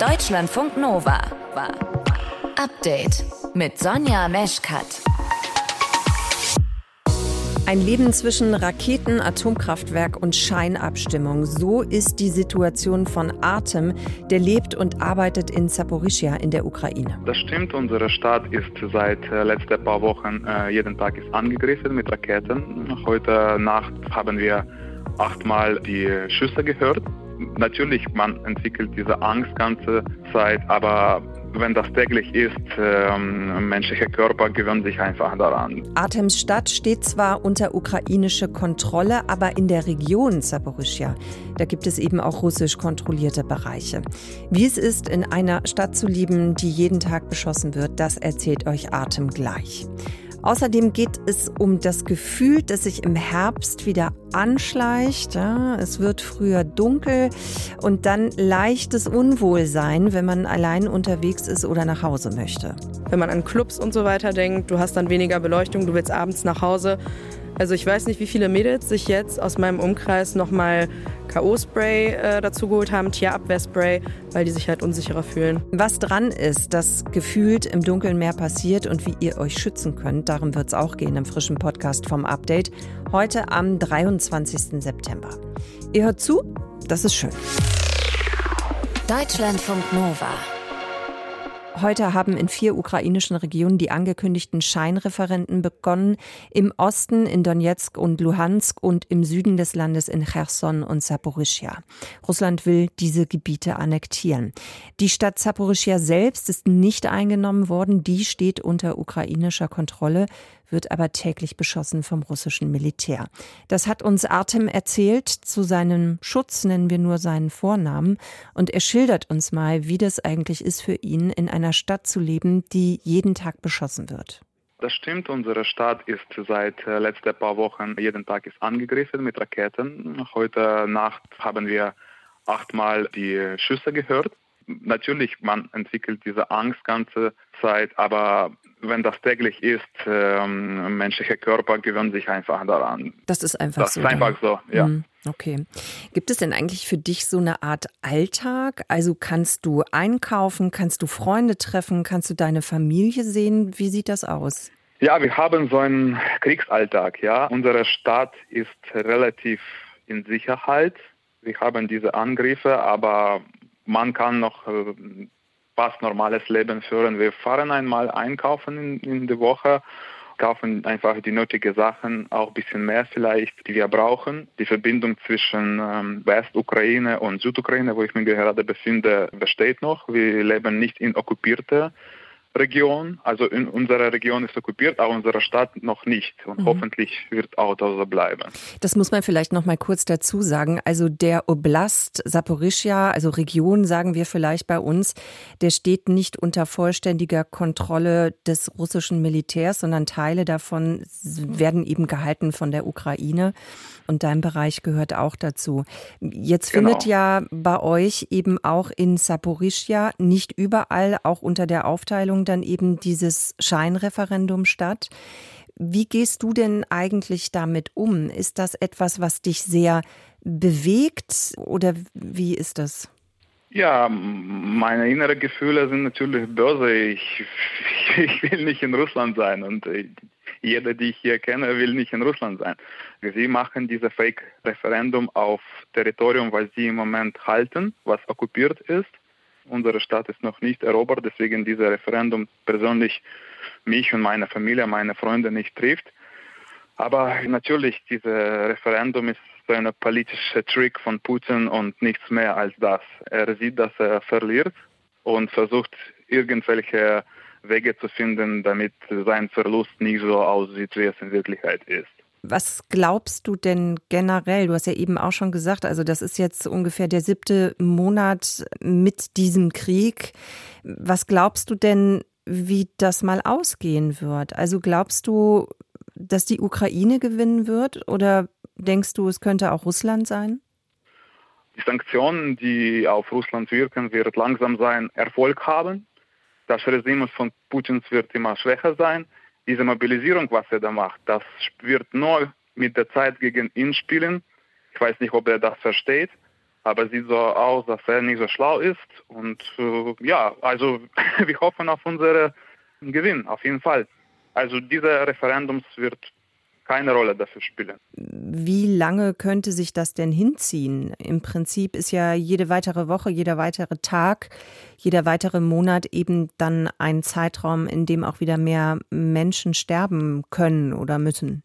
Deutschlandfunk Nova. Update mit Sonja Meschkat. Ein Leben zwischen Raketen, Atomkraftwerk und Scheinabstimmung. So ist die Situation von Artem, der lebt und arbeitet in Saporischia in der Ukraine. Das stimmt, unsere Stadt ist seit äh, letzten paar Wochen äh, jeden Tag ist angegriffen mit Raketen. Heute Nacht haben wir achtmal die Schüsse gehört. Natürlich, man entwickelt diese Angst ganze Zeit, aber wenn das täglich ist, ähm, menschliche Körper gewöhnt sich einfach daran. Artems Stadt steht zwar unter ukrainischer Kontrolle, aber in der Region Saporischia, da gibt es eben auch russisch kontrollierte Bereiche. Wie es ist, in einer Stadt zu leben, die jeden Tag beschossen wird, das erzählt euch Artem gleich. Außerdem geht es um das Gefühl, das sich im Herbst wieder anschleicht. Ja, es wird früher dunkel und dann leichtes Unwohlsein, wenn man allein unterwegs ist oder nach Hause möchte. Wenn man an Clubs und so weiter denkt, du hast dann weniger Beleuchtung, du willst abends nach Hause. Also ich weiß nicht, wie viele Mädels sich jetzt aus meinem Umkreis nochmal K.O.-Spray äh, dazu geholt haben, Tierabwehrspray, weil die sich halt unsicherer fühlen. Was dran ist, das gefühlt im Dunkeln mehr passiert und wie ihr euch schützen könnt, darum wird es auch gehen im frischen Podcast vom Update. Heute am 23. September. Ihr hört zu, das ist schön. Deutschlandfunk Nova. Heute haben in vier ukrainischen Regionen die angekündigten Scheinreferenten begonnen. Im Osten in Donetsk und Luhansk und im Süden des Landes in Cherson und Saporischia. Russland will diese Gebiete annektieren. Die Stadt Saporischia selbst ist nicht eingenommen worden. Die steht unter ukrainischer Kontrolle wird aber täglich beschossen vom russischen Militär. Das hat uns Artem erzählt. Zu seinem Schutz nennen wir nur seinen Vornamen. Und er schildert uns mal, wie das eigentlich ist für ihn, in einer Stadt zu leben, die jeden Tag beschossen wird. Das stimmt, unsere Stadt ist seit äh, letzten paar Wochen jeden Tag ist angegriffen mit Raketen. Heute Nacht haben wir achtmal die Schüsse gehört. Natürlich, man entwickelt diese Angst ganze Zeit, aber wenn das täglich ist, ähm, menschliche Körper gewöhnen sich einfach daran. Das ist einfach das so. Das ist einfach so, ja. Hm, okay. Gibt es denn eigentlich für dich so eine Art Alltag? Also kannst du einkaufen, kannst du Freunde treffen, kannst du deine Familie sehen? Wie sieht das aus? Ja, wir haben so einen Kriegsalltag, ja. Unsere Stadt ist relativ in Sicherheit. Wir haben diese Angriffe, aber man kann noch äh, fast normales Leben führen. Wir fahren einmal einkaufen in, in der Woche, kaufen einfach die nötigen Sachen, auch ein bisschen mehr vielleicht, die wir brauchen. Die Verbindung zwischen ähm, Westukraine und Südukraine, wo ich mich gerade befinde, besteht noch. Wir leben nicht in okkupierter Region. Also in unserer Region ist okkupiert, aber unsere Stadt noch nicht. Und mhm. hoffentlich wird auch das so bleiben. Das muss man vielleicht noch mal kurz dazu sagen. Also der Oblast Saporischia, also Region sagen wir vielleicht bei uns, der steht nicht unter vollständiger Kontrolle des russischen Militärs, sondern Teile davon werden eben gehalten von der Ukraine. Und dein Bereich gehört auch dazu. Jetzt genau. findet ja bei euch eben auch in Saporischia nicht überall, auch unter der Aufteilung dann eben dieses Scheinreferendum statt. Wie gehst du denn eigentlich damit um? Ist das etwas, was dich sehr bewegt oder wie ist das? Ja, meine inneren Gefühle sind natürlich böse. Ich, ich will nicht in Russland sein und jeder, die ich hier kenne, will nicht in Russland sein. Sie machen dieses Fake-Referendum auf Territorium, was sie im Moment halten, was okkupiert ist. Unsere Stadt ist noch nicht erobert, deswegen dieses Referendum persönlich mich und meine Familie, meine Freunde nicht trifft. Aber natürlich, dieses Referendum ist so ein politischer Trick von Putin und nichts mehr als das. Er sieht, dass er verliert und versucht irgendwelche Wege zu finden, damit sein Verlust nicht so aussieht, wie es in Wirklichkeit ist. Was glaubst du denn generell? Du hast ja eben auch schon gesagt, also das ist jetzt ungefähr der siebte Monat mit diesem Krieg. Was glaubst du denn, wie das mal ausgehen wird? Also glaubst du, dass die Ukraine gewinnen wird oder denkst du, es könnte auch Russland sein? Die Sanktionen, die auf Russland wirken, wird langsam sein Erfolg haben. Das Regime von Putins wird immer schwächer sein diese Mobilisierung, was er da macht, das wird nur mit der Zeit gegen ihn spielen. Ich weiß nicht, ob er das versteht. aber sieht so aus, dass er nicht so schlau ist. Und äh, ja, also wir hoffen auf unseren Gewinn, auf jeden Fall. Also dieser Referendums wird keine Rolle dafür spielen. Wie lange könnte sich das denn hinziehen? Im Prinzip ist ja jede weitere Woche, jeder weitere Tag, jeder weitere Monat eben dann ein Zeitraum, in dem auch wieder mehr Menschen sterben können oder müssen.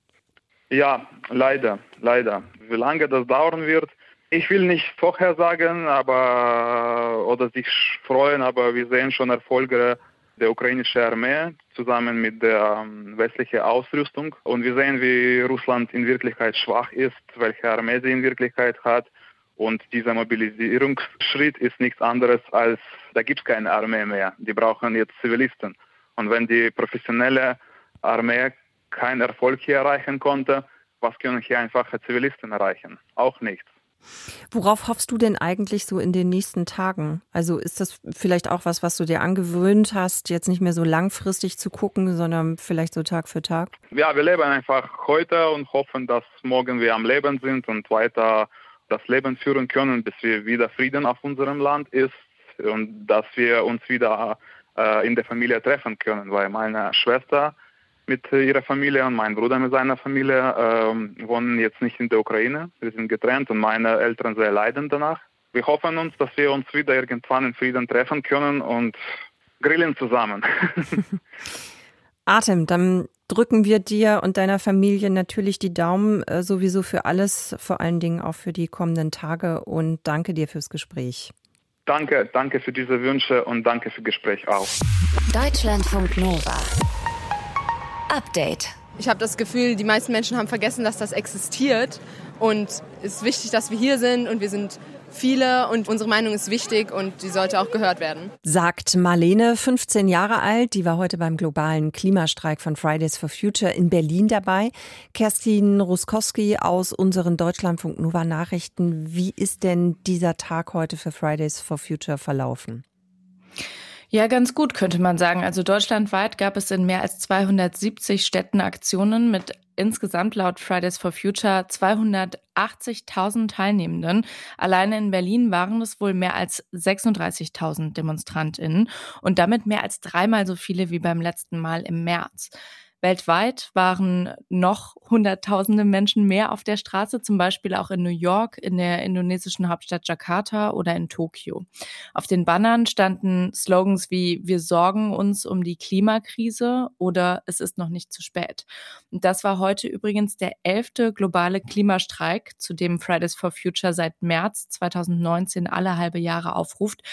Ja, leider, leider. Wie lange das dauern wird, ich will nicht vorhersagen, aber oder sich freuen, aber wir sehen schon Erfolge der ukrainischen Armee zusammen mit der ähm, westlichen Ausrüstung. Und wir sehen, wie Russland in Wirklichkeit schwach ist, welche Armee sie in Wirklichkeit hat. Und dieser Mobilisierungsschritt ist nichts anderes als, da gibt es keine Armee mehr. Die brauchen jetzt Zivilisten. Und wenn die professionelle Armee keinen Erfolg hier erreichen konnte, was können hier einfache Zivilisten erreichen? Auch nichts. Worauf hoffst du denn eigentlich so in den nächsten Tagen? Also ist das vielleicht auch was, was du dir angewöhnt hast, jetzt nicht mehr so langfristig zu gucken, sondern vielleicht so Tag für Tag? Ja, wir leben einfach heute und hoffen, dass morgen wir am Leben sind und weiter das Leben führen können, bis wir wieder Frieden auf unserem Land ist und dass wir uns wieder äh, in der Familie treffen können, weil meine Schwester mit ihrer Familie und mein Bruder mit seiner Familie ähm, wohnen jetzt nicht in der Ukraine. Wir sind getrennt und meine Eltern sehr leiden danach. Wir hoffen uns, dass wir uns wieder irgendwann in Frieden treffen können und grillen zusammen. Atem, dann drücken wir dir und deiner Familie natürlich die Daumen äh, sowieso für alles, vor allen Dingen auch für die kommenden Tage und danke dir fürs Gespräch. Danke, danke für diese Wünsche und danke für das Gespräch auch. Deutschlandfunk Nova. Update. Ich habe das Gefühl, die meisten Menschen haben vergessen, dass das existiert. Und es ist wichtig, dass wir hier sind und wir sind viele und unsere Meinung ist wichtig und die sollte auch gehört werden. Sagt Marlene, 15 Jahre alt, die war heute beim globalen Klimastreik von Fridays for Future in Berlin dabei. Kerstin Ruskowski aus unseren Deutschlandfunk Nova Nachrichten. Wie ist denn dieser Tag heute für Fridays for Future verlaufen? Ja, ganz gut könnte man sagen. Also deutschlandweit gab es in mehr als 270 Städten Aktionen mit insgesamt laut Fridays for Future 280.000 Teilnehmenden. Alleine in Berlin waren es wohl mehr als 36.000 Demonstrantinnen und damit mehr als dreimal so viele wie beim letzten Mal im März. Weltweit waren noch Hunderttausende Menschen mehr auf der Straße, zum Beispiel auch in New York, in der indonesischen Hauptstadt Jakarta oder in Tokio. Auf den Bannern standen Slogans wie Wir sorgen uns um die Klimakrise oder Es ist noch nicht zu spät. Und das war heute übrigens der elfte globale Klimastreik, zu dem Fridays for Future seit März 2019 alle halbe Jahre aufruft.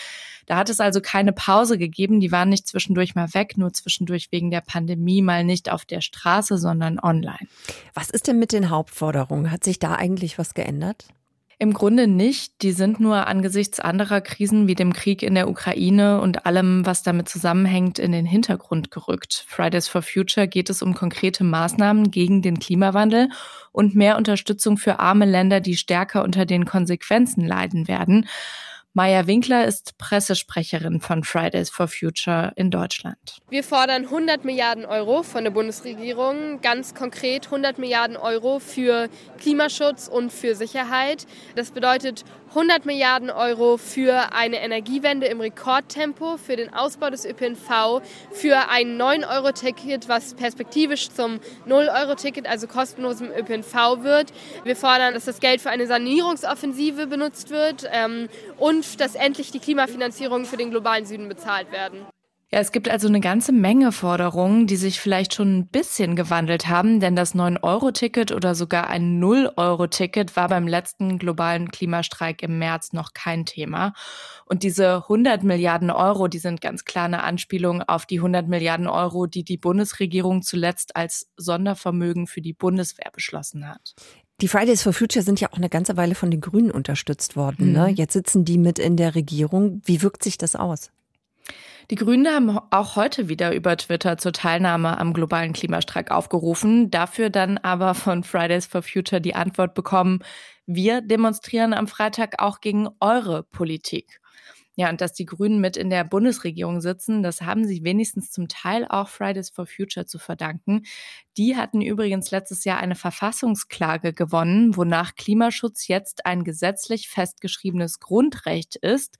Da hat es also keine Pause gegeben. Die waren nicht zwischendurch mal weg, nur zwischendurch wegen der Pandemie mal nicht auf der Straße, sondern online. Was ist denn mit den Hauptforderungen? Hat sich da eigentlich was geändert? Im Grunde nicht. Die sind nur angesichts anderer Krisen wie dem Krieg in der Ukraine und allem, was damit zusammenhängt, in den Hintergrund gerückt. Fridays for Future geht es um konkrete Maßnahmen gegen den Klimawandel und mehr Unterstützung für arme Länder, die stärker unter den Konsequenzen leiden werden. Maya Winkler ist Pressesprecherin von Fridays for Future in Deutschland. Wir fordern 100 Milliarden Euro von der Bundesregierung, ganz konkret 100 Milliarden Euro für Klimaschutz und für Sicherheit. Das bedeutet 100 Milliarden Euro für eine Energiewende im Rekordtempo, für den Ausbau des ÖPNV, für ein 9-Euro-Ticket, was perspektivisch zum 0-Euro-Ticket, also kostenlosem ÖPNV wird. Wir fordern, dass das Geld für eine Sanierungsoffensive benutzt wird ähm, und dass endlich die Klimafinanzierungen für den globalen Süden bezahlt werden. Ja, es gibt also eine ganze Menge Forderungen, die sich vielleicht schon ein bisschen gewandelt haben, denn das 9-Euro-Ticket oder sogar ein 0-Euro-Ticket war beim letzten globalen Klimastreik im März noch kein Thema. Und diese 100 Milliarden Euro, die sind ganz klar eine Anspielung auf die 100 Milliarden Euro, die die Bundesregierung zuletzt als Sondervermögen für die Bundeswehr beschlossen hat. Die Fridays for Future sind ja auch eine ganze Weile von den Grünen unterstützt worden. Ne? Mhm. Jetzt sitzen die mit in der Regierung. Wie wirkt sich das aus? Die Grünen haben auch heute wieder über Twitter zur Teilnahme am globalen Klimastreik aufgerufen, dafür dann aber von Fridays for Future die Antwort bekommen, wir demonstrieren am Freitag auch gegen eure Politik. Ja, und dass die Grünen mit in der Bundesregierung sitzen, das haben sie wenigstens zum Teil auch Fridays for Future zu verdanken. Die hatten übrigens letztes Jahr eine Verfassungsklage gewonnen, wonach Klimaschutz jetzt ein gesetzlich festgeschriebenes Grundrecht ist.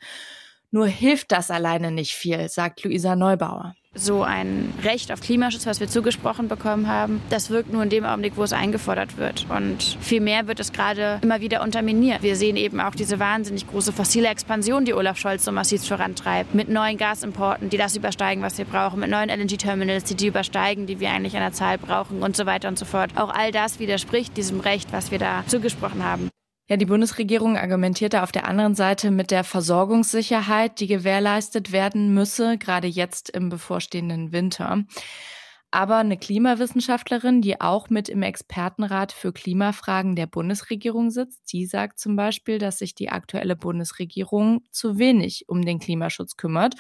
Nur hilft das alleine nicht viel, sagt Luisa Neubauer. So ein Recht auf Klimaschutz, was wir zugesprochen bekommen haben, das wirkt nur in dem Augenblick, wo es eingefordert wird. Und vielmehr wird es gerade immer wieder unterminiert. Wir sehen eben auch diese wahnsinnig große fossile Expansion, die Olaf Scholz so massiv vorantreibt, mit neuen Gasimporten, die das übersteigen, was wir brauchen, mit neuen LNG-Terminals, die die übersteigen, die wir eigentlich an der Zahl brauchen und so weiter und so fort. Auch all das widerspricht diesem Recht, was wir da zugesprochen haben. Ja, die Bundesregierung argumentierte auf der anderen Seite mit der Versorgungssicherheit, die gewährleistet werden müsse, gerade jetzt im bevorstehenden Winter. Aber eine Klimawissenschaftlerin, die auch mit im Expertenrat für Klimafragen der Bundesregierung sitzt, die sagt zum Beispiel, dass sich die aktuelle Bundesregierung zu wenig um den Klimaschutz kümmert.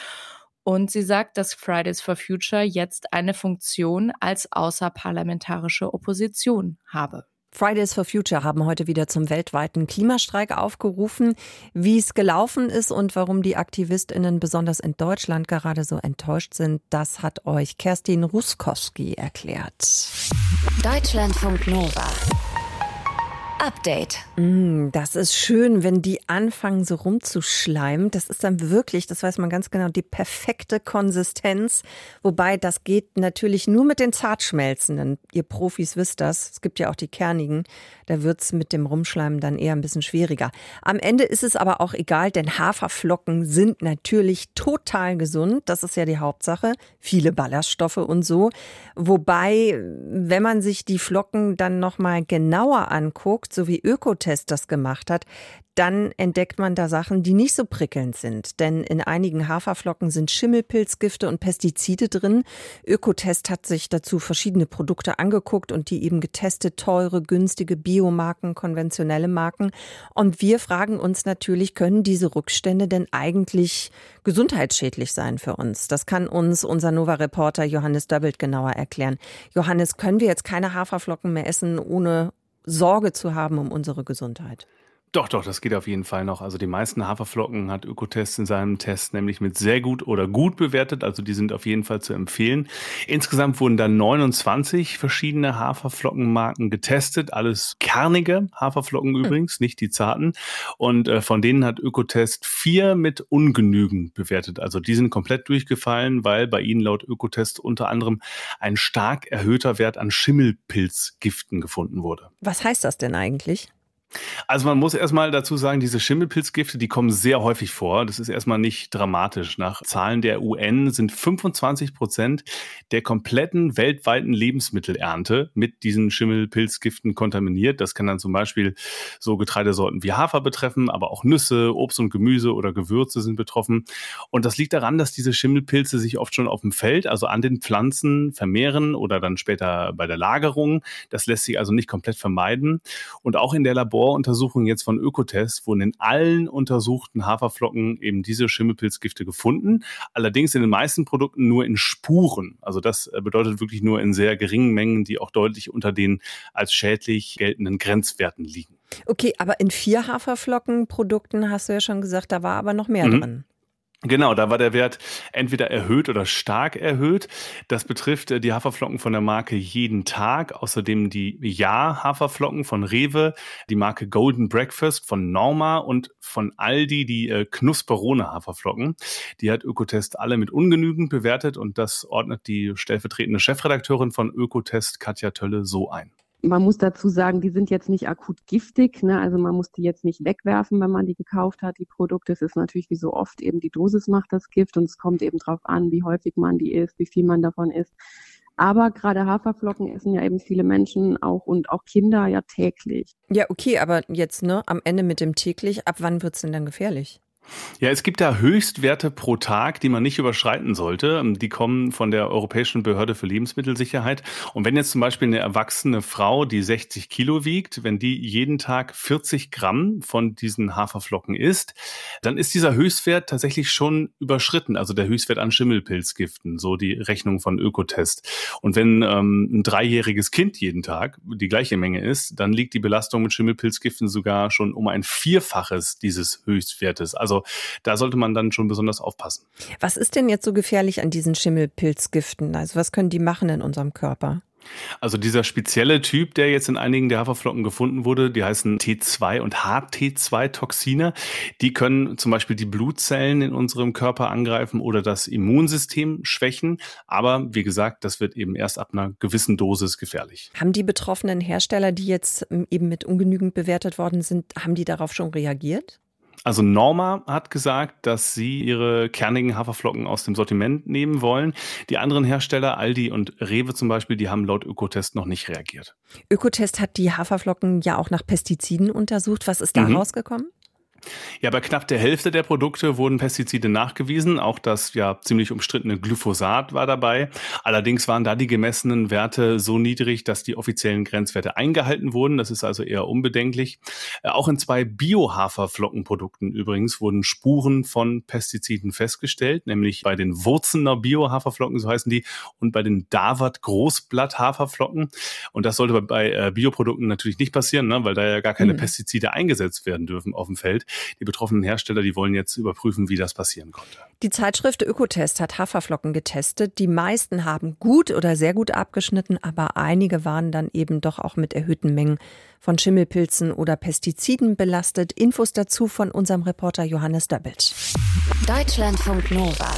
Und sie sagt, dass Fridays for Future jetzt eine Funktion als außerparlamentarische Opposition habe. Fridays for Future haben heute wieder zum weltweiten Klimastreik aufgerufen. Wie es gelaufen ist und warum die AktivistInnen besonders in Deutschland gerade so enttäuscht sind, das hat euch Kerstin Ruskowski erklärt. Deutschlandfunk Nova. Update. Mm, das ist schön, wenn die anfangen so rumzuschleimen. Das ist dann wirklich, das weiß man ganz genau, die perfekte Konsistenz. Wobei das geht natürlich nur mit den Zartschmelzenden. Ihr Profis wisst das. Es gibt ja auch die kernigen. Da wird's mit dem Rumschleimen dann eher ein bisschen schwieriger. Am Ende ist es aber auch egal, denn Haferflocken sind natürlich total gesund. Das ist ja die Hauptsache. Viele Ballaststoffe und so. Wobei, wenn man sich die Flocken dann nochmal genauer anguckt, so wie Ökotest das gemacht hat, dann entdeckt man da Sachen, die nicht so prickelnd sind. Denn in einigen Haferflocken sind Schimmelpilzgifte und Pestizide drin. Ökotest hat sich dazu verschiedene Produkte angeguckt und die eben getestet, teure, günstige Biomarken, konventionelle Marken. Und wir fragen uns natürlich, können diese Rückstände denn eigentlich gesundheitsschädlich sein für uns? Das kann uns unser Nova-Reporter Johannes Döbbelt genauer erklären. Johannes, können wir jetzt keine Haferflocken mehr essen, ohne Sorge zu haben um unsere Gesundheit. Doch, doch, das geht auf jeden Fall noch. Also die meisten Haferflocken hat Ökotest in seinem Test nämlich mit sehr gut oder gut bewertet. Also die sind auf jeden Fall zu empfehlen. Insgesamt wurden dann 29 verschiedene Haferflockenmarken getestet. Alles kernige Haferflocken hm. übrigens, nicht die zarten. Und äh, von denen hat Ökotest vier mit ungenügend bewertet. Also die sind komplett durchgefallen, weil bei ihnen laut Ökotest unter anderem ein stark erhöhter Wert an Schimmelpilzgiften gefunden wurde. Was heißt das denn eigentlich? Also man muss erstmal dazu sagen, diese Schimmelpilzgifte, die kommen sehr häufig vor. Das ist erstmal nicht dramatisch. Nach Zahlen der UN sind 25 Prozent der kompletten weltweiten Lebensmittelernte mit diesen Schimmelpilzgiften kontaminiert. Das kann dann zum Beispiel so Getreidesorten wie Hafer betreffen, aber auch Nüsse, Obst und Gemüse oder Gewürze sind betroffen. Und das liegt daran, dass diese Schimmelpilze sich oft schon auf dem Feld, also an den Pflanzen vermehren oder dann später bei der Lagerung. Das lässt sich also nicht komplett vermeiden. Und auch in der Labor Laboruntersuchung jetzt von Ökotest wurden in allen untersuchten Haferflocken eben diese Schimmelpilzgifte gefunden. Allerdings in den meisten Produkten nur in Spuren. Also das äh, bedeutet wirklich nur in sehr geringen Mengen, die auch deutlich unter den als schädlich geltenden Grenzwerten liegen. Okay, aber in vier Haferflockenprodukten hast du ja schon gesagt, da war aber noch mehr mhm. drin. Genau, da war der Wert entweder erhöht oder stark erhöht. Das betrifft äh, die Haferflocken von der Marke Jeden Tag, außerdem die Ja-Haferflocken von Rewe, die Marke Golden Breakfast von Norma und von Aldi die äh, Knusperone Haferflocken. Die hat Ökotest alle mit ungenügend bewertet und das ordnet die stellvertretende Chefredakteurin von Ökotest Katja Tölle so ein. Man muss dazu sagen, die sind jetzt nicht akut giftig. Ne? Also man muss die jetzt nicht wegwerfen, wenn man die gekauft hat, die Produkte. Es ist natürlich wie so oft eben die Dosis macht das Gift und es kommt eben drauf an, wie häufig man die isst, wie viel man davon isst. Aber gerade Haferflocken essen ja eben viele Menschen auch und auch Kinder ja täglich. Ja, okay, aber jetzt ne, am Ende mit dem täglich, ab wann wird's denn dann gefährlich? Ja, es gibt da Höchstwerte pro Tag, die man nicht überschreiten sollte. Die kommen von der Europäischen Behörde für Lebensmittelsicherheit. Und wenn jetzt zum Beispiel eine erwachsene Frau, die 60 Kilo wiegt, wenn die jeden Tag 40 Gramm von diesen Haferflocken isst, dann ist dieser Höchstwert tatsächlich schon überschritten. Also der Höchstwert an Schimmelpilzgiften, so die Rechnung von Ökotest. Und wenn ähm, ein dreijähriges Kind jeden Tag die gleiche Menge isst, dann liegt die Belastung mit Schimmelpilzgiften sogar schon um ein Vierfaches dieses Höchstwertes. Also Also da sollte man dann schon besonders aufpassen. Was ist denn jetzt so gefährlich an diesen Schimmelpilzgiften? Also was können die machen in unserem Körper? Also dieser spezielle Typ, der jetzt in einigen der Haferflocken gefunden wurde, die heißen T2 und HT2-Toxine. Die können zum Beispiel die Blutzellen in unserem Körper angreifen oder das Immunsystem schwächen. Aber wie gesagt, das wird eben erst ab einer gewissen Dosis gefährlich. Haben die betroffenen Hersteller, die jetzt ähm, eben mit ungenügend bewertet worden sind, haben die darauf schon reagiert? Also Norma hat gesagt, dass sie ihre kernigen Haferflocken aus dem Sortiment nehmen wollen. Die anderen Hersteller, Aldi und Rewe zum Beispiel, die haben laut Ökotest noch nicht reagiert. Ökotest hat die Haferflocken ja auch nach Pestiziden untersucht. Was ist da mhm. rausgekommen? Ja, bei knapp der Hälfte der Produkte wurden Pestizide nachgewiesen. Auch das ja ziemlich umstrittene Glyphosat war dabei. Allerdings waren da die gemessenen Werte so niedrig, dass die offiziellen Grenzwerte eingehalten wurden. Das ist also eher unbedenklich. Äh, auch in zwei Bio-Haferflockenprodukten übrigens wurden Spuren von Pestiziden festgestellt, nämlich bei den Wurzener Bio-Haferflocken, so heißen die, und bei den Davat Großblatt-Haferflocken. Und das sollte bei äh, Bioprodukten natürlich nicht passieren, ne, weil da ja gar keine mhm. Pestizide eingesetzt werden dürfen auf dem Feld. Die betroffenen Hersteller, die wollen jetzt überprüfen, wie das passieren konnte. Die Zeitschrift Ökotest hat Haferflocken getestet. Die meisten haben gut oder sehr gut abgeschnitten, aber einige waren dann eben doch auch mit erhöhten Mengen von Schimmelpilzen oder Pestiziden belastet. Infos dazu von unserem Reporter Johannes Döbbelt. Deutschlandfunk Nova.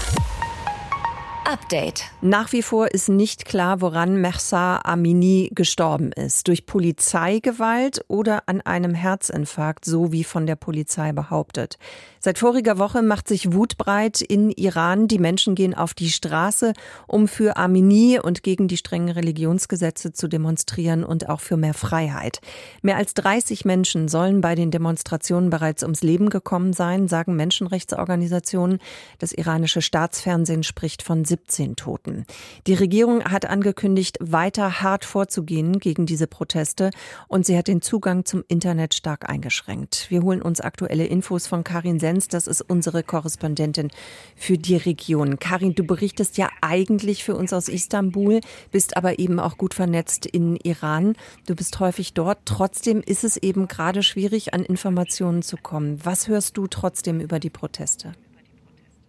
Update. Nach wie vor ist nicht klar, woran Mersa Amini gestorben ist. Durch Polizeigewalt oder an einem Herzinfarkt, so wie von der Polizei behauptet. Seit voriger Woche macht sich Wut breit in Iran. Die Menschen gehen auf die Straße, um für Amini und gegen die strengen Religionsgesetze zu demonstrieren und auch für mehr Freiheit. Mehr als 30 Menschen sollen bei den Demonstrationen bereits ums Leben gekommen sein, sagen Menschenrechtsorganisationen. Das iranische Staatsfernsehen spricht von 17 Toten. Die Regierung hat angekündigt, weiter hart vorzugehen gegen diese Proteste und sie hat den Zugang zum Internet stark eingeschränkt. Wir holen uns aktuelle Infos von Karin Sen Lenz, das ist unsere Korrespondentin für die Region. Karin, du berichtest ja eigentlich für uns aus Istanbul, bist aber eben auch gut vernetzt in Iran. Du bist häufig dort. Trotzdem ist es eben gerade schwierig, an Informationen zu kommen. Was hörst du trotzdem über die Proteste?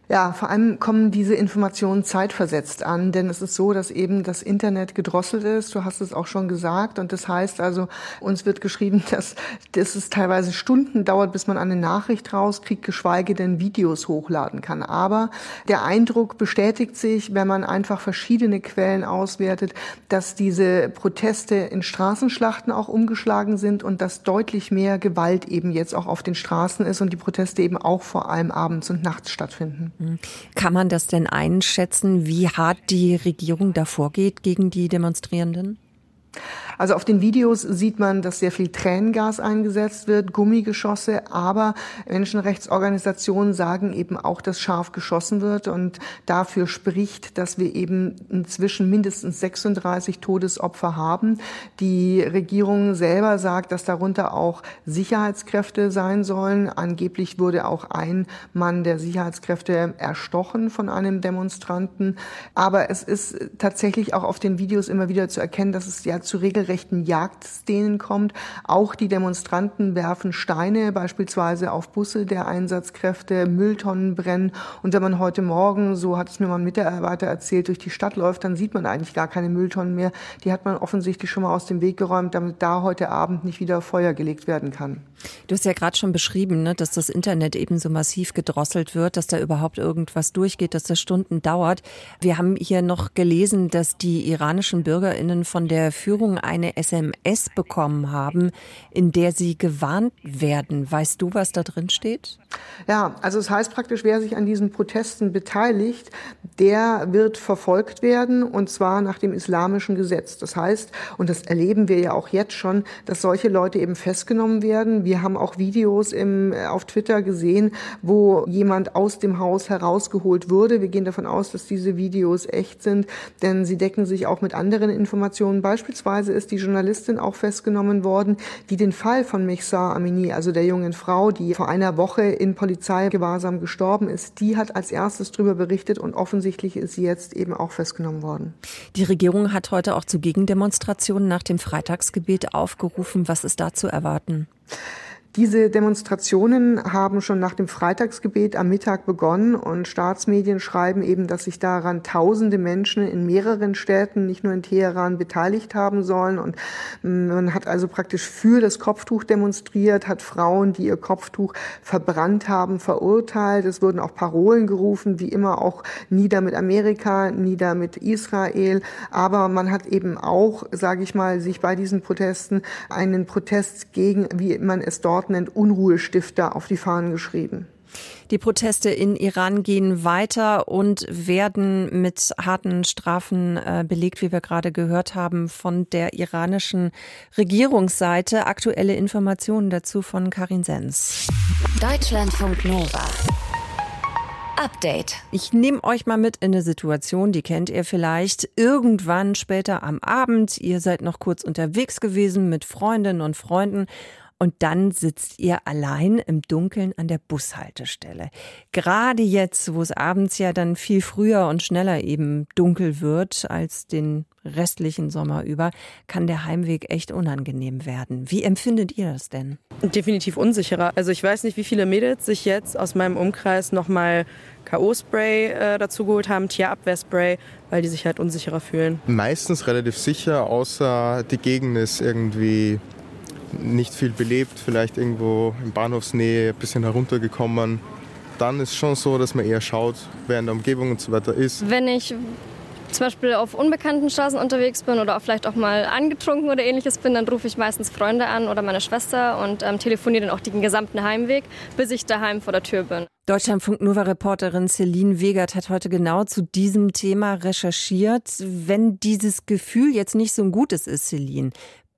Ja, vor allem kommen diese Informationen zeitversetzt an, denn es ist so, dass eben das Internet gedrosselt ist. Du hast es auch schon gesagt. Und das heißt also, uns wird geschrieben, dass, dass es teilweise Stunden dauert, bis man eine Nachricht rauskriegt, geschweige denn Videos hochladen kann. Aber der Eindruck bestätigt sich, wenn man einfach verschiedene Quellen auswertet, dass diese Proteste in Straßenschlachten auch umgeschlagen sind und dass deutlich mehr Gewalt eben jetzt auch auf den Straßen ist und die Proteste eben auch vor allem abends und nachts stattfinden. Kann man das denn einschätzen, wie hart die Regierung da vorgeht gegen die Demonstrierenden? Also auf den Videos sieht man, dass sehr viel Tränengas eingesetzt wird, Gummigeschosse, aber Menschenrechtsorganisationen sagen eben auch, dass scharf geschossen wird und dafür spricht, dass wir eben inzwischen mindestens 36 Todesopfer haben. Die Regierung selber sagt, dass darunter auch Sicherheitskräfte sein sollen. Angeblich wurde auch ein Mann der Sicherheitskräfte erstochen von einem Demonstranten. Aber es ist tatsächlich auch auf den Videos immer wieder zu erkennen, dass es ja zu regelrechten Jagdszenen kommt. Auch die Demonstranten werfen Steine beispielsweise auf Busse der Einsatzkräfte, Mülltonnen brennen. Und wenn man heute Morgen, so hat es mir mal ein Mitarbeiter erzählt, durch die Stadt läuft, dann sieht man eigentlich gar keine Mülltonnen mehr. Die hat man offensichtlich schon mal aus dem Weg geräumt, damit da heute Abend nicht wieder Feuer gelegt werden kann. Du hast ja gerade schon beschrieben, ne, dass das Internet eben so massiv gedrosselt wird, dass da überhaupt irgendwas durchgeht, dass das Stunden dauert. Wir haben hier noch gelesen, dass die iranischen Bürgerinnen von der Führung eine SMS bekommen haben, in der sie gewarnt werden. Weißt du, was da drin steht? Ja, also es heißt praktisch, wer sich an diesen Protesten beteiligt, der wird verfolgt werden und zwar nach dem islamischen Gesetz. Das heißt, und das erleben wir ja auch jetzt schon, dass solche Leute eben festgenommen werden. Wir haben auch Videos im, äh, auf Twitter gesehen, wo jemand aus dem Haus herausgeholt wurde. Wir gehen davon aus, dass diese Videos echt sind, denn sie decken sich auch mit anderen Informationen. Beispielsweise ist die Journalistin auch festgenommen worden, die den Fall von Mehsa Amini, also der jungen Frau, die vor einer Woche in Polizeigewahrsam gestorben ist, die hat als erstes darüber berichtet und offensichtlich ist sie jetzt eben auch festgenommen worden. Die Regierung hat heute auch zu Gegendemonstrationen nach dem Freitagsgebet aufgerufen. Was ist da zu erwarten? Diese Demonstrationen haben schon nach dem Freitagsgebet am Mittag begonnen und Staatsmedien schreiben eben, dass sich daran tausende Menschen in mehreren Städten, nicht nur in Teheran, beteiligt haben sollen. Und mm, man hat also praktisch für das Kopftuch demonstriert, hat Frauen, die ihr Kopftuch verbrannt haben, verurteilt. Es wurden auch Parolen gerufen, wie immer auch nieder mit Amerika, nieder mit Israel. Aber man hat eben auch, sage ich mal, sich bei diesen Protesten einen Protest gegen, wie man es dort Nennt, Unruhestifter auf die Fahnen geschrieben. Die Proteste in Iran gehen weiter und werden mit harten Strafen äh, belegt, wie wir gerade gehört haben, von der iranischen Regierungsseite. Aktuelle Informationen dazu von Karin Sens. Deutschlandfunk Nova. Update. Ich nehme euch mal mit in eine Situation, die kennt ihr vielleicht. Irgendwann später am Abend, ihr seid noch kurz unterwegs gewesen mit Freundinnen und Freunden und dann sitzt ihr allein im Dunkeln an der Bushaltestelle. Gerade jetzt, wo es abends ja dann viel früher und schneller eben dunkel wird als den restlichen Sommer über, kann der Heimweg echt unangenehm werden. Wie empfindet ihr das denn? Definitiv unsicherer. Also ich weiß nicht, wie viele Mädels sich jetzt aus meinem Umkreis nochmal K.O.-Spray äh, dazu geholt haben, Tierabwehrspray, weil die sich halt unsicherer fühlen. Meistens relativ sicher, außer die Gegend ist irgendwie nicht viel belebt, vielleicht irgendwo in Bahnhofsnähe ein bisschen heruntergekommen. Dann ist schon so, dass man eher schaut, wer in der Umgebung und so weiter ist. Wenn ich zum Beispiel auf unbekannten Straßen unterwegs bin oder auch vielleicht auch mal angetrunken oder ähnliches bin, dann rufe ich meistens Freunde an oder meine Schwester und ähm, telefoniere dann auch den gesamten Heimweg, bis ich daheim vor der Tür bin. Deutschlandfunk Nova Reporterin Celine Wegert hat heute genau zu diesem Thema recherchiert. Wenn dieses Gefühl jetzt nicht so ein gutes ist, Celine,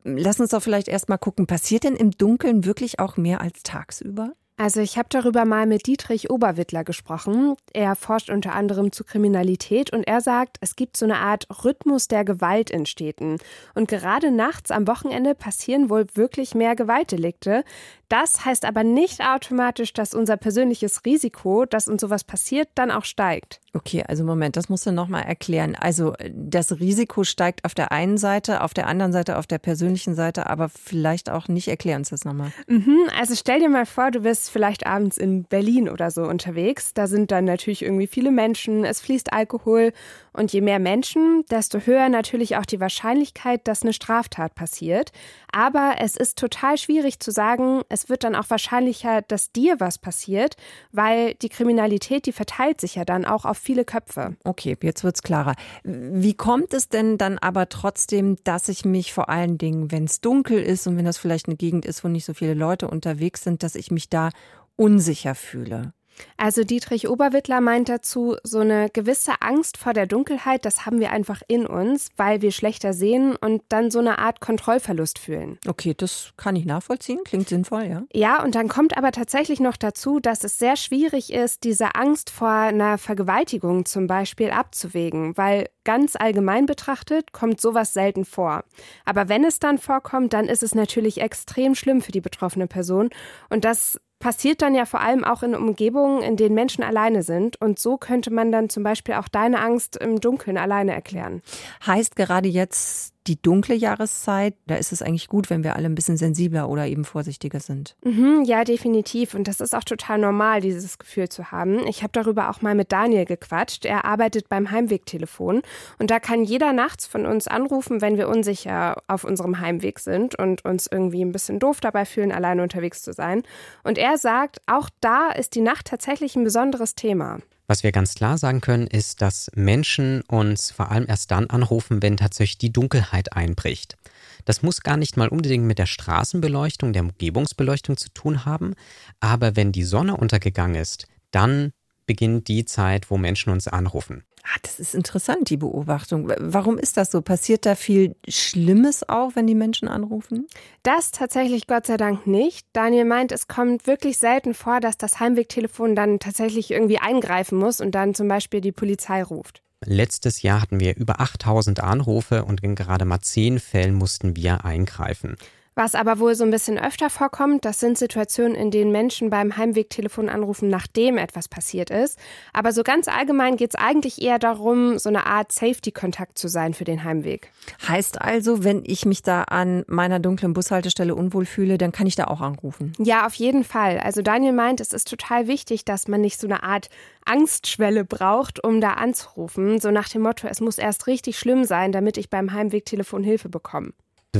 Lass uns doch vielleicht erst mal gucken, passiert denn im Dunkeln wirklich auch mehr als tagsüber? Also ich habe darüber mal mit Dietrich Oberwittler gesprochen. Er forscht unter anderem zu Kriminalität und er sagt, es gibt so eine Art Rhythmus der Gewalt in Städten. Und gerade nachts am Wochenende passieren wohl wirklich mehr Gewaltdelikte. Das heißt aber nicht automatisch, dass unser persönliches Risiko, dass uns sowas passiert, dann auch steigt. Okay, also Moment, das musst du nochmal erklären. Also das Risiko steigt auf der einen Seite, auf der anderen Seite, auf der persönlichen Seite, aber vielleicht auch nicht. Erklär uns das nochmal. Mhm, also stell dir mal vor, du bist vielleicht abends in Berlin oder so unterwegs. Da sind dann natürlich irgendwie viele Menschen, es fließt Alkohol und je mehr Menschen, desto höher natürlich auch die Wahrscheinlichkeit, dass eine Straftat passiert. Aber es ist total schwierig zu sagen, es wird dann auch wahrscheinlicher, dass dir was passiert, weil die Kriminalität, die verteilt sich ja dann auch auf viele Köpfe. Okay, jetzt wird's klarer. Wie kommt es denn dann aber trotzdem, dass ich mich vor allen Dingen, wenn es dunkel ist und wenn das vielleicht eine Gegend ist, wo nicht so viele Leute unterwegs sind, dass ich mich da unsicher fühle? Also Dietrich Oberwittler meint dazu, so eine gewisse Angst vor der Dunkelheit, das haben wir einfach in uns, weil wir schlechter sehen und dann so eine Art Kontrollverlust fühlen. Okay, das kann ich nachvollziehen, klingt sinnvoll, ja. Ja, und dann kommt aber tatsächlich noch dazu, dass es sehr schwierig ist, diese Angst vor einer Vergewaltigung zum Beispiel abzuwägen, weil ganz allgemein betrachtet kommt sowas selten vor. Aber wenn es dann vorkommt, dann ist es natürlich extrem schlimm für die betroffene Person und das passiert dann ja vor allem auch in Umgebungen, in denen Menschen alleine sind. Und so könnte man dann zum Beispiel auch deine Angst im Dunkeln alleine erklären. Heißt gerade jetzt die dunkle Jahreszeit, da ist es eigentlich gut, wenn wir alle ein bisschen sensibler oder eben vorsichtiger sind. Mhm, ja, definitiv. Und das ist auch total normal, dieses Gefühl zu haben. Ich habe darüber auch mal mit Daniel gequatscht. Er arbeitet beim Heimwegtelefon. Und da kann jeder nachts von uns anrufen, wenn wir unsicher auf unserem Heimweg sind und uns irgendwie ein bisschen doof dabei fühlen, alleine unterwegs zu sein. Und er sagt, auch da ist die Nacht tatsächlich ein besonderes Thema. Was wir ganz klar sagen können, ist, dass Menschen uns vor allem erst dann anrufen, wenn tatsächlich die Dunkelheit einbricht. Das muss gar nicht mal unbedingt mit der Straßenbeleuchtung, der Umgebungsbeleuchtung zu tun haben, aber wenn die Sonne untergegangen ist, dann beginnt die Zeit, wo Menschen uns anrufen. Ah, das ist interessant, die Beobachtung. Warum ist das so? Passiert da viel Schlimmes auch, wenn die Menschen anrufen? Das tatsächlich Gott sei Dank nicht. Daniel meint, es kommt wirklich selten vor, dass das Heimwegtelefon dann tatsächlich irgendwie eingreifen muss und dann zum Beispiel die Polizei ruft. Letztes Jahr hatten wir über 8000 Anrufe und in gerade mal zehn Fällen mussten wir eingreifen. Was aber wohl so ein bisschen öfter vorkommt, das sind Situationen, in denen Menschen beim Heimwegtelefon anrufen, nachdem etwas passiert ist. Aber so ganz allgemein geht es eigentlich eher darum, so eine Art Safety-Kontakt zu sein für den Heimweg. Heißt also, wenn ich mich da an meiner dunklen Bushaltestelle unwohl fühle, dann kann ich da auch anrufen? Ja, auf jeden Fall. Also Daniel meint, es ist total wichtig, dass man nicht so eine Art Angstschwelle braucht, um da anzurufen. So nach dem Motto, es muss erst richtig schlimm sein, damit ich beim Heimwegtelefon Hilfe bekomme.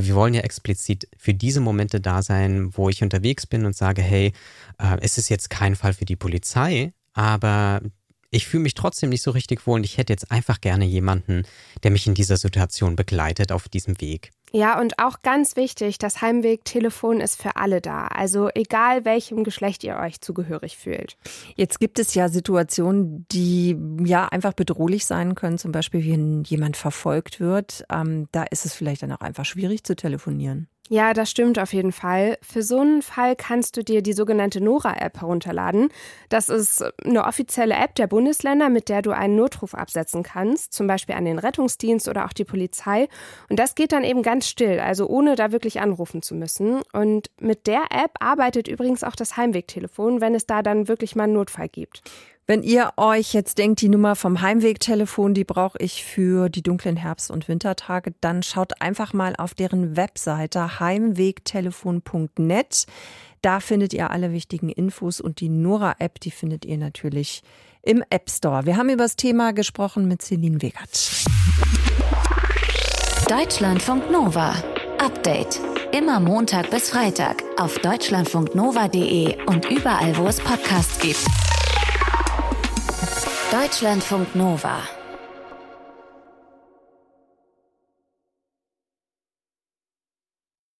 Wir wollen ja explizit für diese Momente da sein, wo ich unterwegs bin und sage, hey, äh, es ist jetzt kein Fall für die Polizei, aber ich fühle mich trotzdem nicht so richtig wohl und ich hätte jetzt einfach gerne jemanden, der mich in dieser Situation begleitet auf diesem Weg. Ja, und auch ganz wichtig, das Heimwegtelefon ist für alle da. Also egal welchem Geschlecht ihr euch zugehörig fühlt. Jetzt gibt es ja Situationen, die ja einfach bedrohlich sein können. Zum Beispiel, wenn jemand verfolgt wird. Ähm, da ist es vielleicht dann auch einfach schwierig zu telefonieren. Ja, das stimmt auf jeden Fall. Für so einen Fall kannst du dir die sogenannte Nora-App herunterladen. Das ist eine offizielle App der Bundesländer, mit der du einen Notruf absetzen kannst, zum Beispiel an den Rettungsdienst oder auch die Polizei. Und das geht dann eben ganz still, also ohne da wirklich anrufen zu müssen. Und mit der App arbeitet übrigens auch das Heimwegtelefon, wenn es da dann wirklich mal einen Notfall gibt. Wenn ihr euch jetzt denkt, die Nummer vom Heimwegtelefon, die brauche ich für die dunklen Herbst- und Wintertage, dann schaut einfach mal auf deren Webseite heimwegtelefon.net. Da findet ihr alle wichtigen Infos und die Nora-App, die findet ihr natürlich im App Store. Wir haben über das Thema gesprochen mit Celine Wegert. Deutschlandfunk Nova. Update. Immer Montag bis Freitag auf deutschlandfunknova.de und überall, wo es Podcasts gibt. Deutschlandfunk Nova